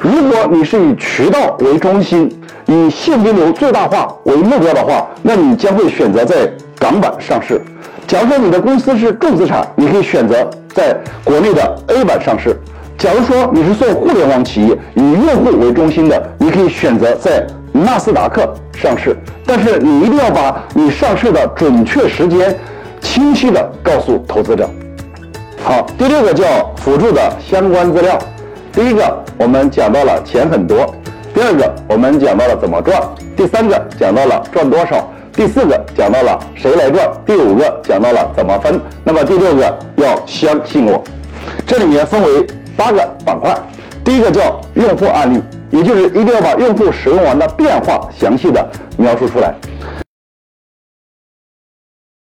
如果你是以渠道为中心，以现金流最大化为目标的话，那你将会选择在港版上市。假如说你的公司是重资产，你可以选择在国内的 A 版上市。假如说你是做互联网企业，以用户为中心的，你可以选择在纳斯达克上市。但是你一定要把你上市的准确时间清晰的告诉投资者。好，第六个叫辅助的相关资料。第一个我们讲到了钱很多，第二个我们讲到了怎么赚，第三个讲到了赚多少。第四个讲到了谁来赚，第五个讲到了怎么分，那么第六个要相信我。这里面分为八个板块，第一个叫用户案例，也就是一定要把用户使用完的变化详细的描述出来。